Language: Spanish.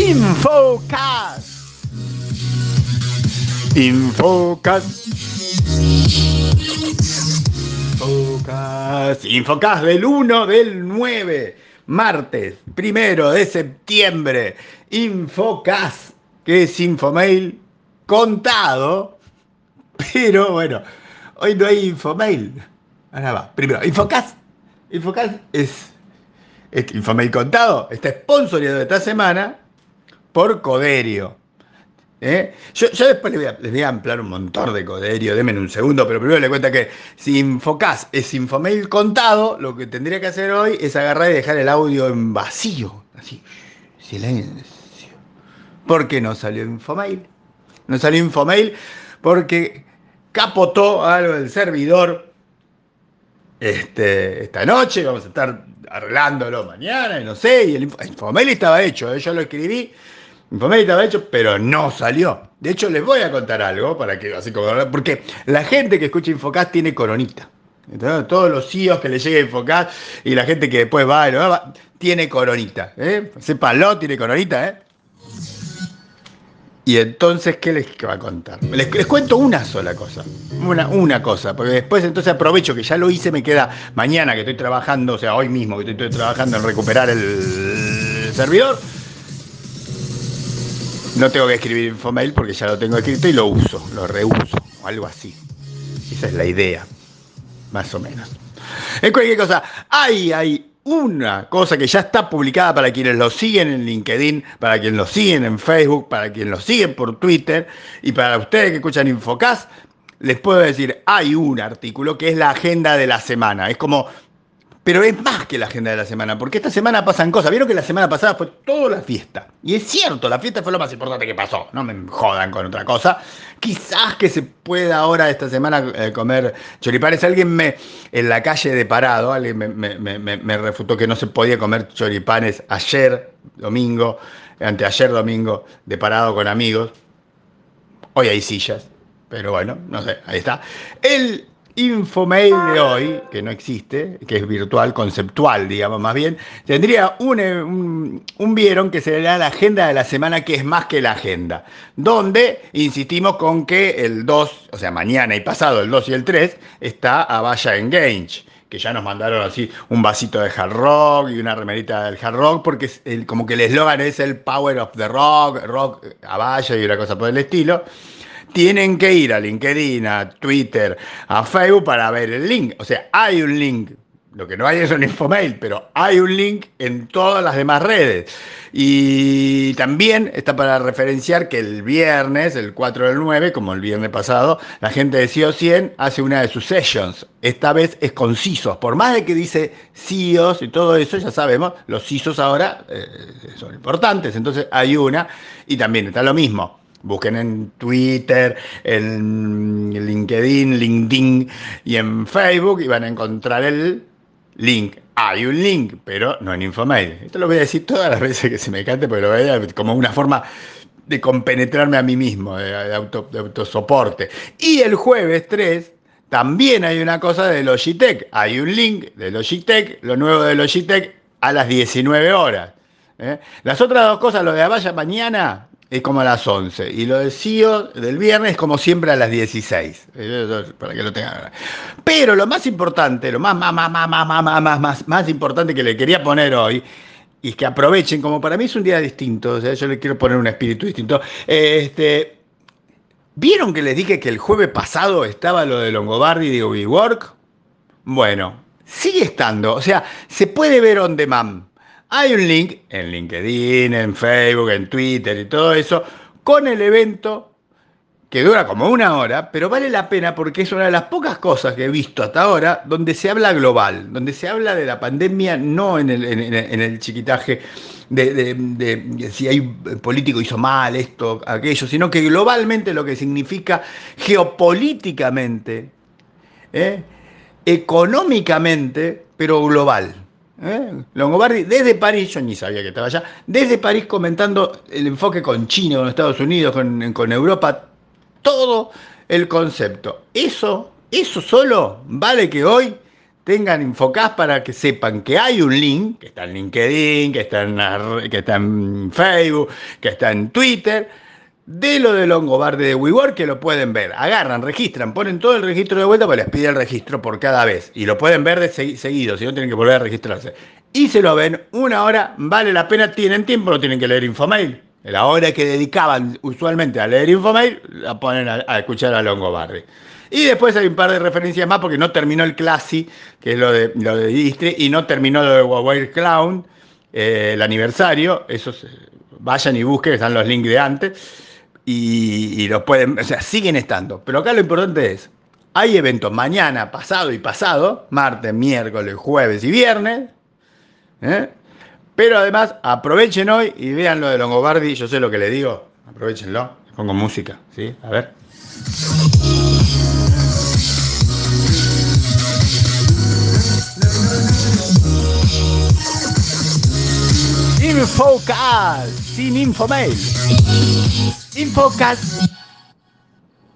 Infocas. Infocas. Infocas. Infocas del 1 del 9. Martes, primero de septiembre. Infocas, que es Infomail contado. Pero bueno, hoy no hay Infomail. Ahora va. Primero, Infocas. Infocas es, es Infomail contado. Está sponsorizado esta semana por Coderio. ¿Eh? Yo, después les voy, a, ampliar un montón de coderio, denme un segundo, pero primero le cuenta que si Infocas es Infomail contado, lo que tendría que hacer hoy es agarrar y dejar el audio en vacío, así, silencio. ¿Por qué no salió Infomail? No salió Infomail porque capotó algo del servidor este, esta noche, vamos a estar arreglándolo mañana, no sé, y el estaba hecho, ¿eh? yo lo escribí Infomail estaba hecho, pero no salió. De hecho, les voy a contar algo para que, así como, porque la gente que escucha Infocast tiene coronita. Entonces, todos los CEOs que le llegue Infocast y la gente que después va y lo va, tiene coronita. ¿eh? Sépanlo, tiene coronita, ¿eh? Y entonces, ¿qué les va a contar? Les, cuento una sola cosa. Una, una cosa. Porque después entonces aprovecho que ya lo hice, me queda mañana que estoy trabajando, o sea, hoy mismo que estoy trabajando en recuperar el servidor no tengo que escribir Infomail porque ya lo tengo escrito y lo uso, lo reuso, o algo así. Esa es la idea, más o menos. En cualquier cosa, hay, hay una cosa que ya está publicada para quienes lo siguen en LinkedIn, para quienes lo siguen en Facebook, para quienes lo siguen por Twitter y para ustedes que escuchan Infocast, les puedo decir, hay un artículo que es la agenda de la semana. Es como pero es más que la agenda de la semana, porque esta semana pasan cosas. Vieron que la semana pasada fue toda la fiesta. Y es cierto, la fiesta fue lo más importante que pasó. No me jodan con otra cosa. Quizás que se pueda ahora esta semana eh, comer choripanes. Alguien me, en la calle de parado, alguien me, refutó que no se podía comer choripanes ayer, domingo, anteayer, domingo, de parado con amigos. Hoy hay sillas. Pero bueno, no sé, ahí está. El Infomail de hoy, que no existe, que es virtual, conceptual, digamos más bien, tendría un, vieron que sería la agenda de la semana, que es más que la agenda, donde insistimos con que el 2, o sea, mañana y pasado, el 2 y el 3, está a Vaya Engage que ya nos mandaron así un vasito de hard rock y una remerita del hard rock, porque como que el eslogan es el power of the rock, rock a Vaya y una cosa por el estilo tienen que ir a LinkedIn, a Twitter, a Facebook para ver el link. O sea, hay un link. Lo que no hay es un infomail, pero hay un link en todas las demás redes. Y también está para referenciar que el viernes, el 4 del 9, como el viernes pasado, la gente de CIO 100 hace una de sus sessions. Esta vez es con CISOs. Por más de que dice CIOs y todo eso, ya sabemos, los CISOs ahora eh, son importantes. Entonces hay una y también está lo mismo Busquen en Twitter, en LinkedIn, LinkedIn y en Facebook y van a encontrar el link. Hay un link, pero no en Infomail. Esto lo voy a decir todas las veces que se me cante, porque lo voy a como una forma de compenetrarme a mí mismo, de, auto, de autosoporte. Y el jueves 3 también hay una cosa de Logitech. Hay un link de Logitech, lo nuevo de Logitech, a las 19 horas. ¿eh? Las otras dos cosas, lo de Avaya mañana, es como a las 11. Y lo del CIO del viernes es como siempre a las 16. Para que lo tengan. Pero lo más importante, lo más, más, más, más, más, más, más, más, más importante que le quería poner hoy, y que aprovechen, como para mí es un día distinto, o sea, yo le quiero poner un espíritu distinto. Este, ¿Vieron que les dije que el jueves pasado estaba lo de Longobardi de WeWork? Bueno, sigue estando, o sea, se puede ver on demand. Hay un link en LinkedIn, en Facebook, en Twitter y todo eso, con el evento que dura como una hora, pero vale la pena porque es una de las pocas cosas que he visto hasta ahora donde se habla global, donde se habla de la pandemia no en el, chiquitaje de, si hay político hizo mal esto, aquello, sino que globalmente lo que significa geopolíticamente, ¿eh? económicamente, pero global. ¿Eh? Longobardi desde París, yo ni sabía que estaba allá, desde París comentando el enfoque con China, con Estados Unidos, con, Europa, todo el concepto. Eso, eso solo vale que hoy tengan Infocast para que sepan que hay un link, que está en LinkedIn, que está en, que está en Facebook, que está en Twitter, de lo de Longobardi de WeWork que lo pueden ver. Agarran, registran, ponen todo el registro de vuelta, pues les pide el registro por cada vez. Y lo pueden ver de seguido, si no tienen que volver a registrarse. Y se lo ven una hora, vale la pena, tienen tiempo, no tienen que leer Infomail. La hora que dedicaban usualmente a leer Infomail, la ponen a, escuchar a Longobardi. Y después hay un par de referencias más porque no terminó el Classy, que es lo de, lo de Distri, y no terminó lo de Huawei Clown, eh, el aniversario. Esos, vayan y busquen, están los links de antes y, los pueden, o sea, siguen estando. Pero acá lo importante es, hay eventos mañana, pasado y pasado, martes, miércoles, jueves y viernes. ¿eh? Pero además aprovechen hoy y vean lo de Longobardi, yo sé lo que le digo, aprovechenlo, pongo música, ¿sí? A ver. Infocast, sin Infomail. Infocast